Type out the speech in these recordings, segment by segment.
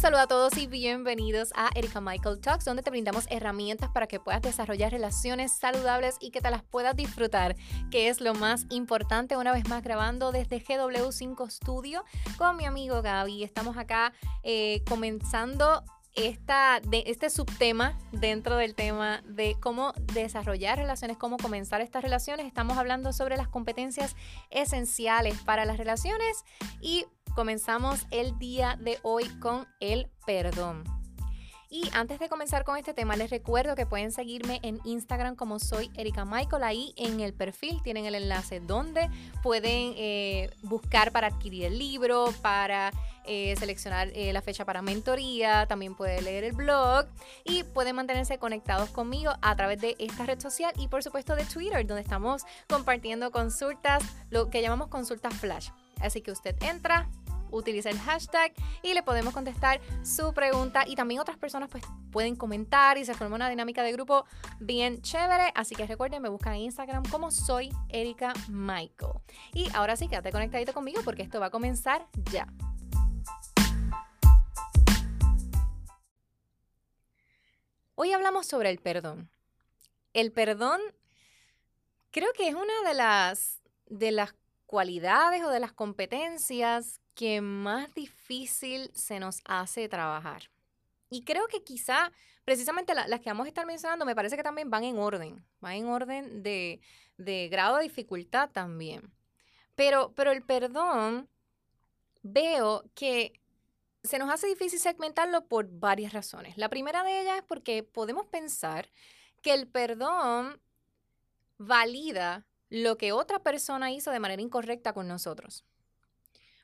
saludo a todos y bienvenidos a Erika Michael Talks, donde te brindamos herramientas para que puedas desarrollar relaciones saludables y que te las puedas disfrutar, que es lo más importante. Una vez más grabando desde GW5 Studio con mi amigo Gaby. Estamos acá eh, comenzando esta, de, este subtema dentro del tema de cómo desarrollar relaciones, cómo comenzar estas relaciones. Estamos hablando sobre las competencias esenciales para las relaciones y comenzamos el día de hoy con el perdón. Y antes de comenzar con este tema, les recuerdo que pueden seguirme en Instagram como soy Erika Michael. Ahí en el perfil tienen el enlace donde pueden eh, buscar para adquirir el libro, para eh, seleccionar eh, la fecha para mentoría, también pueden leer el blog y pueden mantenerse conectados conmigo a través de esta red social y por supuesto de Twitter, donde estamos compartiendo consultas, lo que llamamos consultas flash. Así que usted entra, utiliza el hashtag y le podemos contestar su pregunta y también otras personas pues pueden comentar y se forma una dinámica de grupo bien chévere. Así que recuerden, me buscan en Instagram como soy Erika Michael. Y ahora sí, quédate conectadito conmigo porque esto va a comenzar ya. Hoy hablamos sobre el perdón. El perdón creo que es una de las, de las cualidades o de las competencias que más difícil se nos hace trabajar. Y creo que quizá precisamente las que vamos a estar mencionando me parece que también van en orden, van en orden de, grado de dificultad también. Pero, pero el perdón, veo que se nos hace difícil segmentarlo por varias razones. La primera de ellas es porque podemos pensar que el perdón valida lo que otra persona hizo de manera incorrecta con nosotros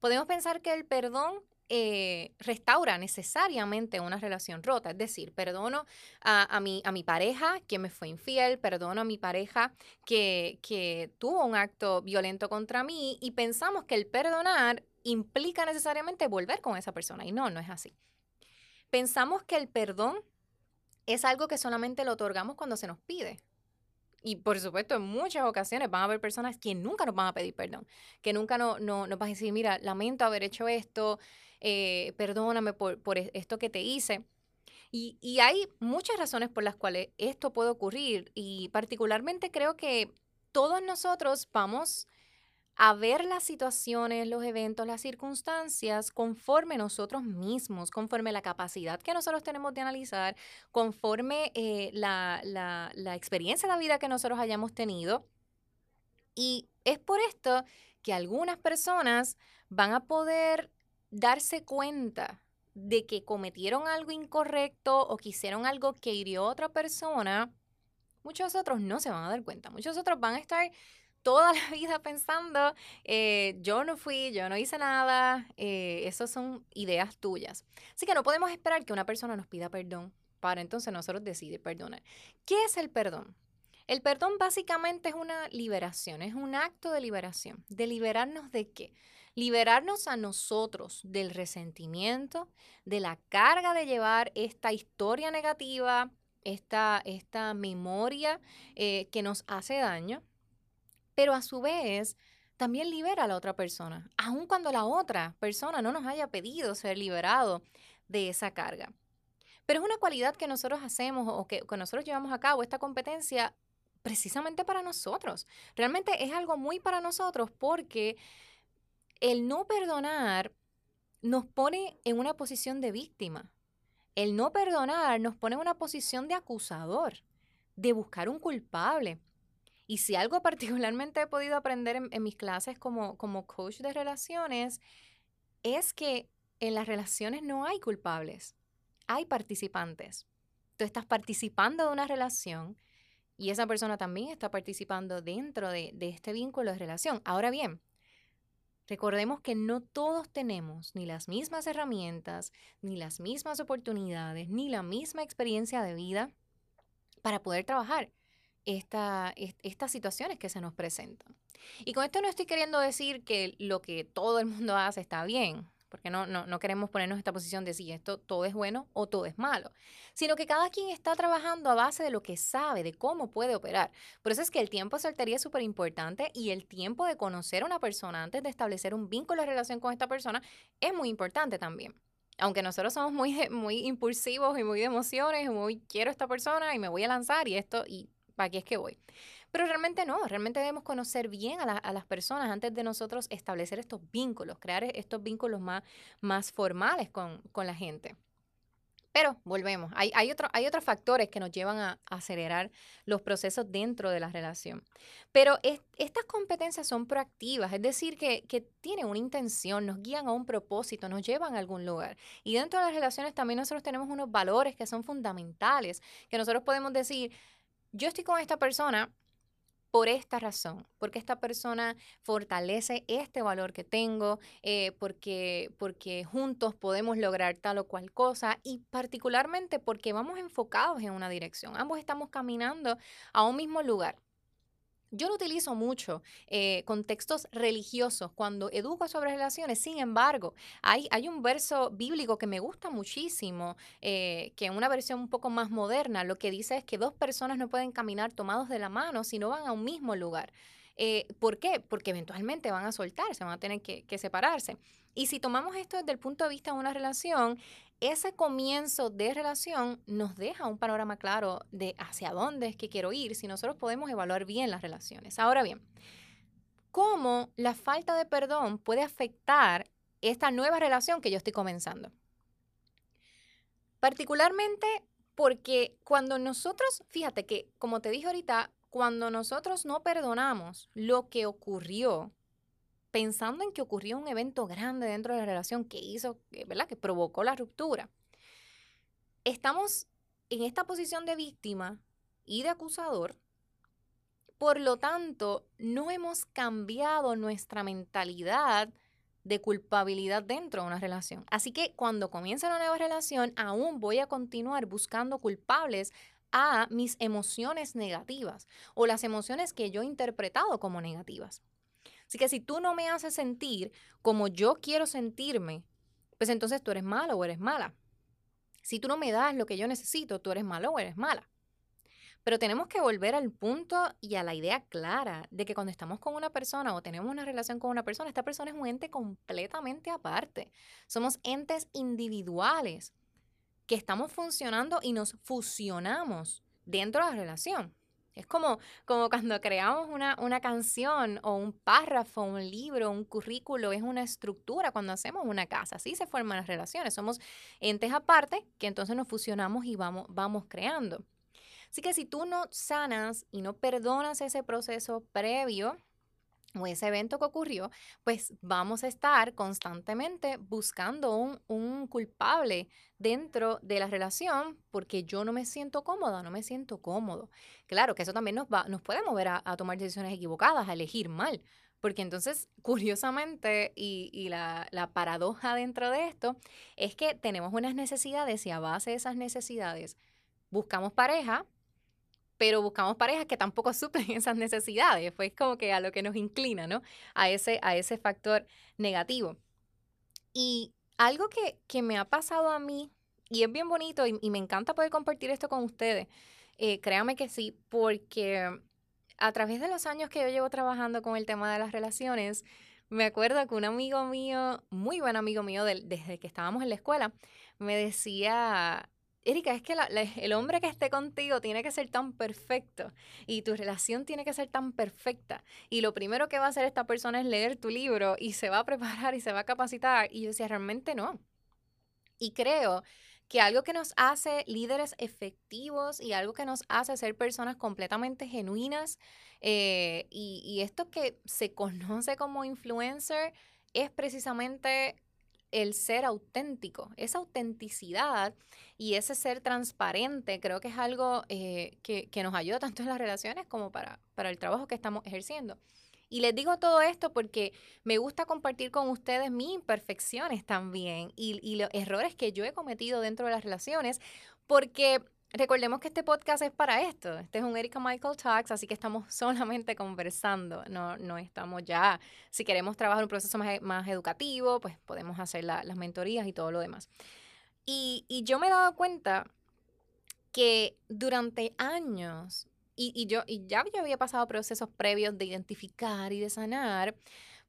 podemos pensar que el perdón eh, restaura necesariamente una relación rota. Es decir, perdono a, mi, pareja que me fue infiel, perdono a mi pareja que, que tuvo un acto violento contra mí y pensamos que el perdonar implica necesariamente volver con esa persona. Y no, no es así. Pensamos que el perdón es algo que solamente lo otorgamos cuando se nos pide. Y por supuesto, en muchas ocasiones van a haber personas que nunca nos van a pedir perdón, que nunca no, no, nos van a decir, mira, lamento haber hecho esto, eh, perdóname por, por, e, esto que te hice. Y, y hay muchas razones por las cuales esto puede ocurrir y particularmente creo que todos nosotros vamos a ver las situaciones, los eventos, las circunstancias conforme nosotros mismos, conforme la capacidad que nosotros tenemos de analizar, conforme eh, la, la experiencia de vida que nosotros hayamos tenido. Y es por esto que algunas personas van a poder darse cuenta de que cometieron algo incorrecto o que hicieron algo que hirió a otra persona, muchos otros no se van a dar cuenta. Muchos otros van a estar toda la vida pensando, eh, yo no fui, yo no hice nada, eh, esas son ideas tuyas. Así que no podemos esperar que una persona nos pida perdón para entonces nosotros decidir perdonar. ¿Qué es el perdón? El perdón básicamente es una liberación, es un acto de liberación. ¿De liberarnos de qué? Liberarnos a nosotros del resentimiento, de la carga de llevar esta historia negativa, esta, esta memoria eh, que nos hace daño pero a su vez también libera a la otra persona, aun cuando la otra persona no nos haya pedido ser liberado de esa carga. Pero es una cualidad que nosotros hacemos o que, que nosotros llevamos a cabo, esta competencia, precisamente para nosotros. Realmente es algo muy para nosotros porque el no perdonar nos pone en una posición de víctima. El no perdonar nos pone en una posición de acusador, de buscar un culpable. Y si algo particularmente he podido aprender en, mis clases como, como coach de relaciones, es que en las relaciones no hay culpables, hay participantes. Tú estás participando de una relación y esa persona también está participando dentro de, de este vínculo de relación. Ahora bien, Recordemos que no todos tenemos ni las mismas herramientas, ni las mismas oportunidades, ni la misma experiencia de vida para poder trabajar esta, estas situaciones que se nos presentan. Y con esto no estoy queriendo decir que lo que todo el mundo hace está bien, porque no, no, no queremos ponernos en esta posición de si esto todo es bueno o todo es malo, sino que cada quien está trabajando a base de lo que sabe, de cómo puede operar. Por eso es que el tiempo de soltería es súper importante y el tiempo de conocer a una persona antes de establecer un vínculo de relación con esta persona es muy importante también. aunque nosotros somos muy, muy impulsivos y muy de emociones, muy quiero a esta persona y me voy a lanzar y esto, y para aquí es que voy. Pero realmente no, realmente debemos conocer bien a, las personas antes de nosotros establecer estos vínculos, crear estos vínculos más, más formales con, con la gente. Pero volvemos, hay, hay, hay otros factores que nos llevan a, acelerar los procesos dentro de la relación. Pero estas competencias son proactivas, es decir, que, que, tienen una intención, nos guían a un propósito, nos llevan a algún lugar. Y dentro de las relaciones también nosotros tenemos unos valores que son fundamentales, que nosotros podemos decir, yo estoy con esta persona por esta razón, porque esta persona fortalece este valor que tengo, eh, porque, porque juntos podemos lograr tal o cual cosa y particularmente porque vamos enfocados en una dirección. Ambos estamos caminando a un mismo lugar. Yo lo utilizo mucho eh, con textos religiosos cuando educo sobre relaciones. Sin embargo, hay, hay un verso bíblico que me gusta muchísimo, eh, que en una versión un poco más moderna lo que dice es que dos personas no pueden caminar tomados de la mano si no van a un mismo lugar. Eh, ¿Por qué? Porque eventualmente van a soltarse, van a tener que, que separarse. Y si tomamos esto desde el punto de vista de una relación, ese comienzo de relación nos deja un panorama claro de hacia dónde es que quiero ir si nosotros podemos evaluar bien las relaciones. Ahora bien, ¿cómo la falta de perdón puede afectar esta nueva relación que yo estoy comenzando? Particularmente porque cuando nosotros, fíjate que, como te dije ahorita, cuando nosotros no perdonamos lo que ocurrió, pensando en que ocurrió un evento grande dentro de la relación que hizo, ¿verdad? Que provocó la ruptura. Estamos en esta posición de víctima y de acusador. Por lo tanto, no hemos cambiado nuestra mentalidad de culpabilidad dentro de una relación. Así que cuando comienza una nueva relación, aún voy a continuar buscando culpables a mis emociones negativas o las emociones que yo he interpretado como negativas. Así que si tú no me haces sentir como yo quiero sentirme, pues entonces tú eres malo o eres mala. Si tú no me das lo que yo necesito, tú eres malo o eres mala. Pero tenemos que volver al punto y a la idea clara de que cuando estamos con una persona o tenemos una relación con una persona, esta persona es un ente completamente aparte. Somos entes individuales que estamos funcionando y nos fusionamos dentro de la relación. Es como, como cuando creamos una, una canción o un párrafo, un libro, un currículo, es una estructura cuando hacemos una casa. Así se forman las relaciones. Somos entes aparte que entonces nos fusionamos y vamos, vamos creando. Así que si tú no sanas y no perdonas ese proceso previo, o ese evento que ocurrió, pues vamos a estar constantemente buscando un, un, culpable dentro de la relación porque yo no me siento cómoda, no me siento cómodo. Claro que eso también nos, va, nos puede mover a, tomar decisiones equivocadas, a elegir mal. Porque entonces, curiosamente, y, y la, la paradoja dentro de esto, es que tenemos unas necesidades y a base de esas necesidades buscamos pareja, pero buscamos parejas que tampoco suplen esas necesidades. Pues como que a lo que nos inclina, ¿no? A ese, a ese factor negativo. Y algo que, que me ha pasado a mí, y es bien bonito, y, me encanta poder compartir esto con ustedes, eh, créame que sí, porque a través de los años que yo llevo trabajando con el tema de las relaciones, me acuerdo que un amigo mío, muy buen amigo mío, desde que estábamos en la escuela, me decía, Erika, es que el hombre que esté contigo tiene que ser tan perfecto y tu relación tiene que ser tan perfecta. Y lo primero que va a hacer esta persona es leer tu libro y se va a preparar y se va a capacitar. Y yo decía, realmente no. Y creo que algo que nos hace líderes efectivos y algo que nos hace ser personas completamente genuinas eh, y, y esto que se conoce como influencer es precisamente el ser auténtico, esa autenticidad y ese ser transparente, creo que es algo eh, que, nos ayuda tanto en las relaciones como para, para el trabajo que estamos ejerciendo. Y les digo todo esto porque me gusta compartir con ustedes mis imperfecciones también y, y los errores que yo he cometido dentro de las relaciones, porque Recordemos que este podcast es para esto. Este es un Erika Michael Talks, así que estamos solamente conversando. No, no estamos ya. Si queremos trabajar un proceso más, educativo, pues podemos hacer las mentorías y todo lo demás. Y, yo me he dado cuenta que durante años, y, yo, y ya yo había pasado procesos previos de identificar y de sanar,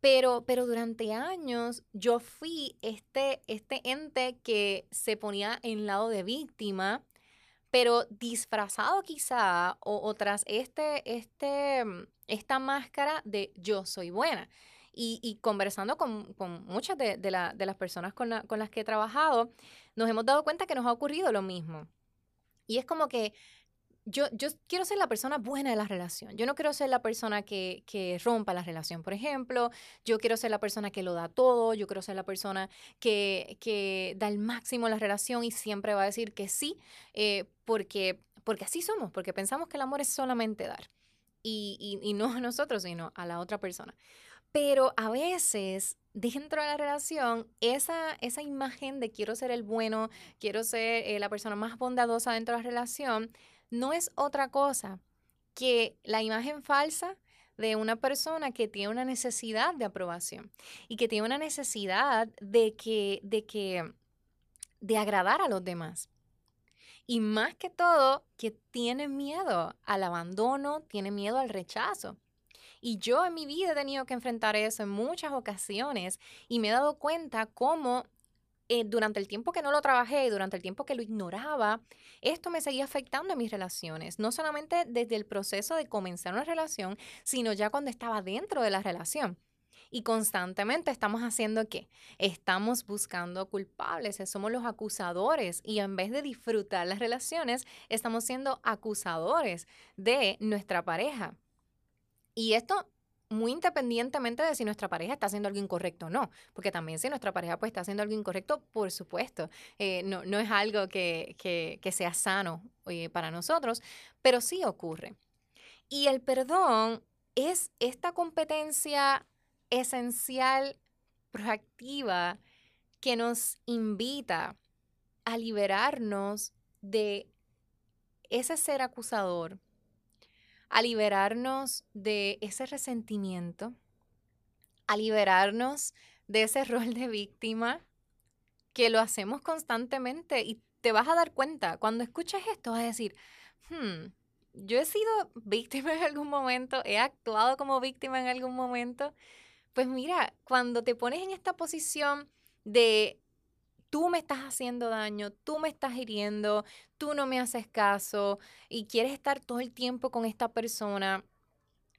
Pero, pero durante años yo fui este, este ente que se ponía en lado de víctima, pero disfrazado quizá o, tras este, este, mm, esta máscara de yo soy buena. Y, conversando con, muchas de, las personas con, con las que he trabajado, nos hemos dado cuenta que nos ha ocurrido lo mismo. Y es como que yo, yo quiero ser la persona buena de la relación. Yo no quiero ser la persona que, que, rompa la relación, por ejemplo. Yo quiero ser la persona que lo da todo. Yo quiero ser la persona que, que da el máximo en la relación y siempre va a decir que sí, eh, porque, porque así somos, porque pensamos que el amor es solamente dar. Y, y, y no a nosotros, sino a la otra persona. Pero a veces dentro de la relación, esa, esa imagen de quiero ser el bueno, quiero ser eh, la persona más bondadosa dentro de la relación, no es otra cosa que la imagen falsa de una persona que tiene una necesidad de aprobación y que tiene una necesidad de que, de que, de agradar a los demás. Y más que todo, que tiene miedo al abandono, tiene miedo al rechazo. Y yo en mi vida he tenido que enfrentar eso en muchas ocasiones y me he dado cuenta cómo eh, durante el tiempo que no lo trabajé durante el tiempo que lo ignoraba, esto me seguía afectando en mis relaciones, no solamente desde el proceso de comenzar una relación, sino ya cuando estaba dentro de la relación. Y constantemente estamos haciendo qué? Estamos buscando culpables, eh, somos los acusadores y en vez de disfrutar las relaciones, estamos siendo acusadores de nuestra pareja. Y esto muy independientemente de si nuestra pareja está haciendo algo incorrecto o no, porque también si nuestra pareja pues está haciendo algo incorrecto, por supuesto, eh, no, no, es algo que, que, sea sano eh, para nosotros, pero sí ocurre. Y el perdón es esta competencia esencial, proactiva, que nos invita a liberarnos de ese ser acusador, a liberarnos de ese resentimiento, a liberarnos de ese rol de víctima que lo hacemos constantemente y te vas a dar cuenta, cuando escuches esto vas a decir, hmm, yo he sido víctima en algún momento, he actuado como víctima en algún momento. Pues mira, cuando te pones en esta posición de tú me estás haciendo daño, tú me estás hiriendo, tú no me haces caso y quieres estar todo el tiempo con esta persona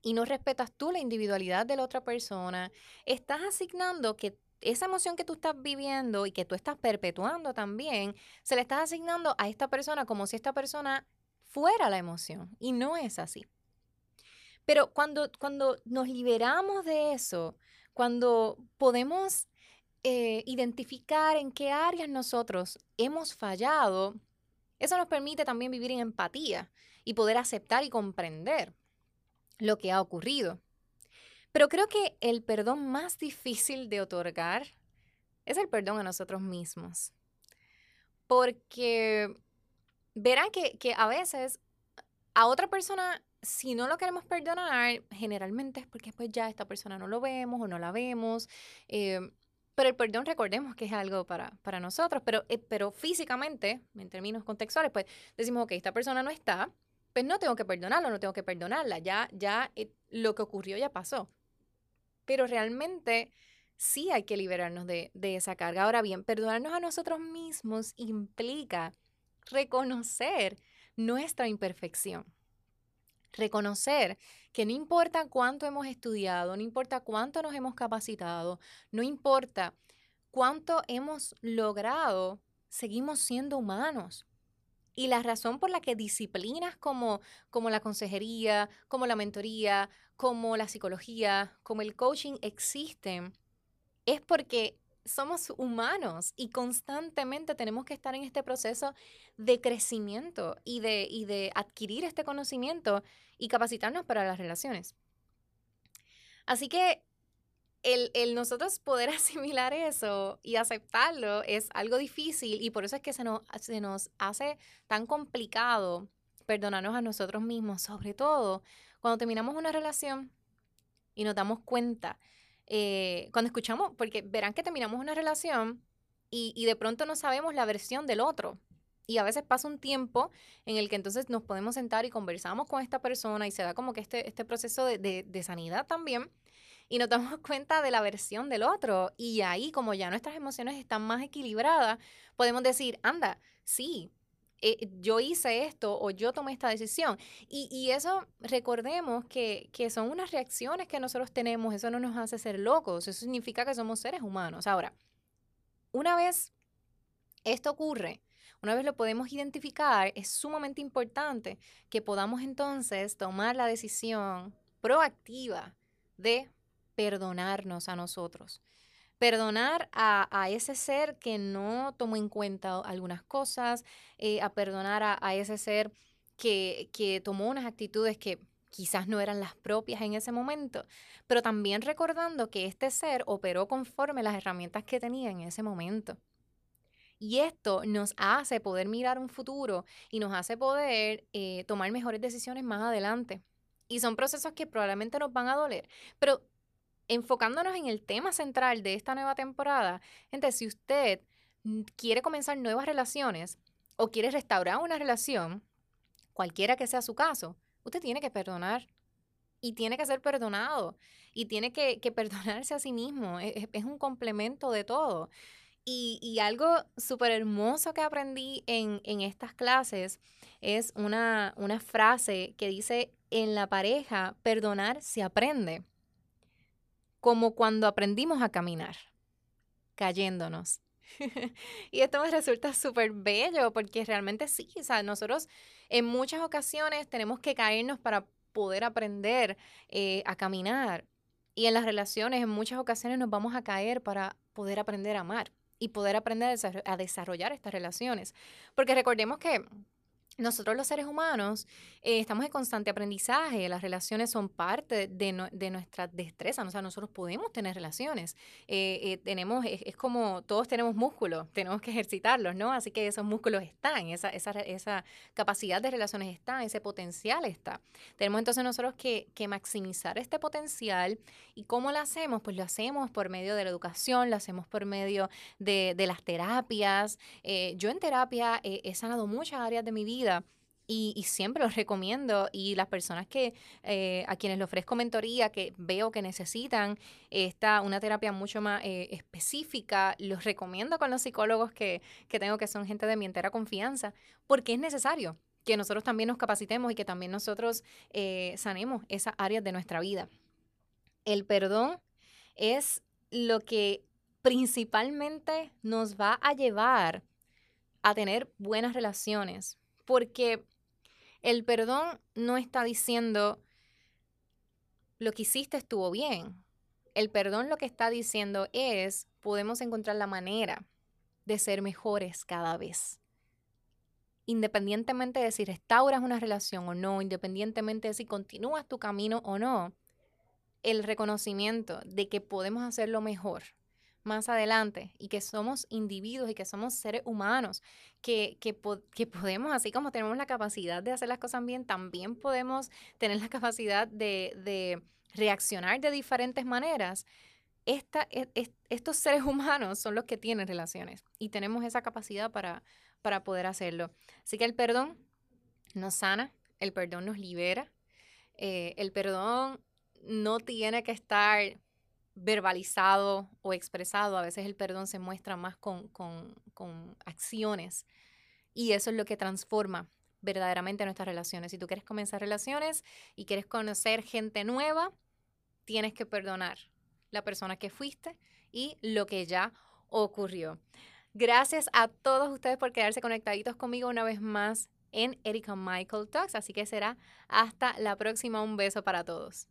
y no respetas tú la individualidad de la otra persona, estás asignando que esa emoción que tú estás viviendo y que tú estás perpetuando también, se le estás asignando a esta persona como si esta persona fuera la emoción y no es así. Pero cuando, cuando nos liberamos de eso, cuando podemos eh, identificar en qué áreas nosotros hemos fallado, eso nos permite también vivir en empatía y poder aceptar y comprender lo que ha ocurrido. Pero creo que el perdón más difícil de otorgar es el perdón a nosotros mismos. Porque verán que, que a veces a otra persona, si no lo queremos perdonar, generalmente es porque pues ya esta persona no lo vemos o no la vemos. Eh, pero el perdón, recordemos que es algo para, para nosotros, pero, eh, pero físicamente, en términos contextuales, pues decimos, ok, esta persona no está, pues no tengo que perdonarlo, no tengo que perdonarla, ya, ya eh, lo que ocurrió ya pasó. Pero realmente sí hay que liberarnos de, de esa carga. Ahora bien, perdonarnos a nosotros mismos implica reconocer nuestra imperfección. Reconocer que no importa cuánto hemos estudiado, no importa cuánto nos hemos capacitado, no importa cuánto hemos logrado, seguimos siendo humanos. Y la razón por la que disciplinas como, como la consejería, como la mentoría, como la psicología, como el coaching existen, es porque somos humanos y constantemente tenemos que estar en este proceso de crecimiento y de, y de adquirir este conocimiento y capacitarnos para las relaciones. Así que el, el, nosotros poder asimilar eso y aceptarlo es algo difícil y por eso es que se nos, se nos hace tan complicado perdonarnos a nosotros mismos, sobre todo cuando terminamos una relación y nos damos cuenta eh, cuando escuchamos, porque verán que terminamos una relación y, y, de pronto no sabemos la versión del otro. Y a veces pasa un tiempo en el que entonces nos podemos sentar y conversamos con esta persona y se da como que este, este proceso de, de, de sanidad también. y nos damos cuenta de la versión del otro. Y ahí, como ya nuestras emociones están más equilibradas, podemos decir, anda, sí, eh, yo hice esto o yo tomé esta decisión. Y, eso, recordemos que, que, son unas reacciones que nosotros tenemos, eso no nos hace ser locos, eso significa que somos seres humanos. Ahora, una vez esto ocurre, una vez lo podemos identificar, es sumamente importante que podamos entonces tomar la decisión proactiva de perdonarnos a nosotros. Perdonar a, ese ser que no tomó en cuenta algunas cosas, eh, a perdonar a, ese ser que, que tomó unas actitudes que quizás no eran las propias en ese momento, pero también recordando que este ser operó conforme las herramientas que tenía en ese momento. Y esto nos hace poder mirar un futuro y nos hace poder eh, tomar mejores decisiones más adelante. Y son procesos que probablemente nos van a doler. Pero enfocándonos en el tema central de esta nueva temporada, gente, si usted quiere comenzar nuevas relaciones o quiere restaurar una relación, cualquiera que sea su caso, usted tiene que perdonar y tiene que ser perdonado y tiene que, perdonarse a sí mismo. Es, es un complemento de todo. Y, algo súper hermoso que aprendí en, estas clases es una, una frase que dice, en la pareja, perdonar se aprende, como cuando aprendimos a caminar, cayéndonos. y esto me resulta súper bello porque realmente sí, o sea, nosotros en muchas ocasiones tenemos que caernos para poder aprender eh, a caminar. Y en las relaciones en muchas ocasiones nos vamos a caer para poder aprender a amar y poder aprender a desarrollar estas relaciones. Porque recordemos que nosotros los seres humanos eh, estamos en constante aprendizaje, las relaciones son parte de, de nuestra destreza, o sea, nosotros podemos tener relaciones, eh, eh, tenemos, es, como todos tenemos músculos, tenemos que ejercitarlos, ¿no? Así que esos músculos están, esa, esa, esa capacidad de relaciones está, ese potencial está. Tenemos entonces nosotros que, que maximizar este potencial y ¿cómo lo hacemos? Pues lo hacemos por medio de la educación, lo hacemos por medio de, de las terapias. yo en terapia he sanado muchas áreas de mi vida y, siempre los recomiendo y las personas que eh, a quienes le ofrezco mentoría que veo que necesitan esta una terapia mucho más eh, específica los recomiendo con los psicólogos que, tengo que son gente de mi entera confianza porque es necesario que nosotros también nos capacitemos y que también nosotros eh, sanemos esas áreas de nuestra vida. El perdón es lo que principalmente nos va a llevar a tener buenas relaciones porque el perdón no está diciendo lo que hiciste estuvo bien. El perdón lo que está diciendo es podemos encontrar la manera de ser mejores cada vez. Independientemente de si restauras una relación o no, independientemente de si continúas tu camino o no, el reconocimiento de que podemos hacerlo mejor más adelante y que somos individuos y que somos seres humanos, que, que, podemos, así como tenemos la capacidad de hacer las cosas bien, también podemos tener la capacidad de, de reaccionar de diferentes maneras. E, estos seres humanos son los que tienen relaciones y tenemos esa capacidad para, para poder hacerlo. Así que el perdón nos sana, el perdón nos libera, eh, el perdón no tiene que estar verbalizado o expresado, a veces el perdón se muestra más con, acciones y eso es lo que transforma verdaderamente nuestras relaciones. Si tú quieres comenzar relaciones y quieres conocer gente nueva, tienes que perdonar la persona que fuiste y lo que ya ocurrió. Gracias a todos ustedes por quedarse conectaditos conmigo una vez más en Erika Michael Talks, así que será hasta la próxima. Un beso para todos.